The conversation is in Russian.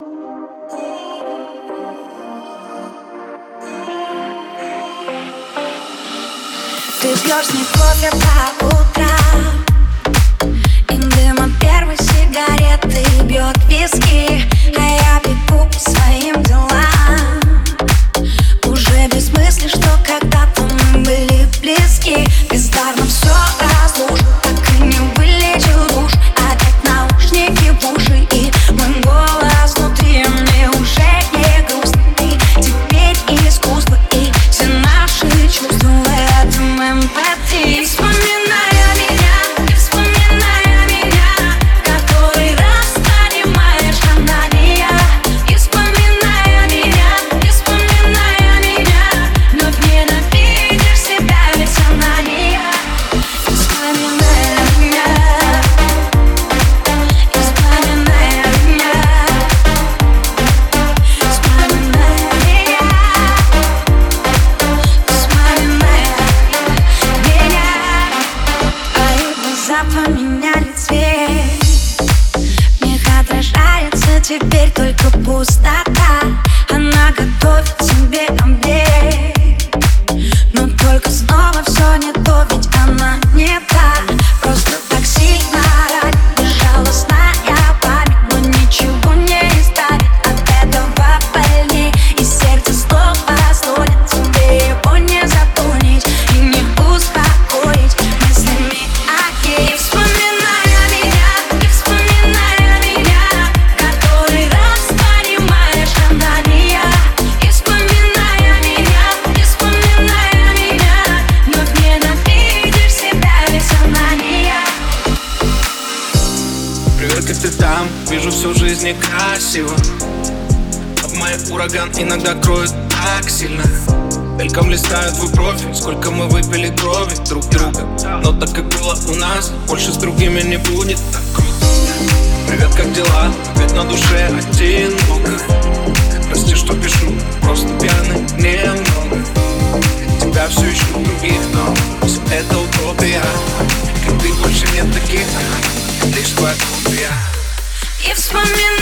Ты пьешь не кофе по утрам. поменяли цвет в них отражается теперь только пустота. Она готовит тебе обед. Но только снова как ты там Вижу всю жизнь красиво. Обманет ураган, иногда кроет так сильно. Мельком листают твой профиль Сколько мы выпили крови друг друга. Но так как было у нас Больше с другими не будет. Так круто. Привет, как дела? Опять на душе одинок Прости, что пишу, просто пьяный. If Вспоминаю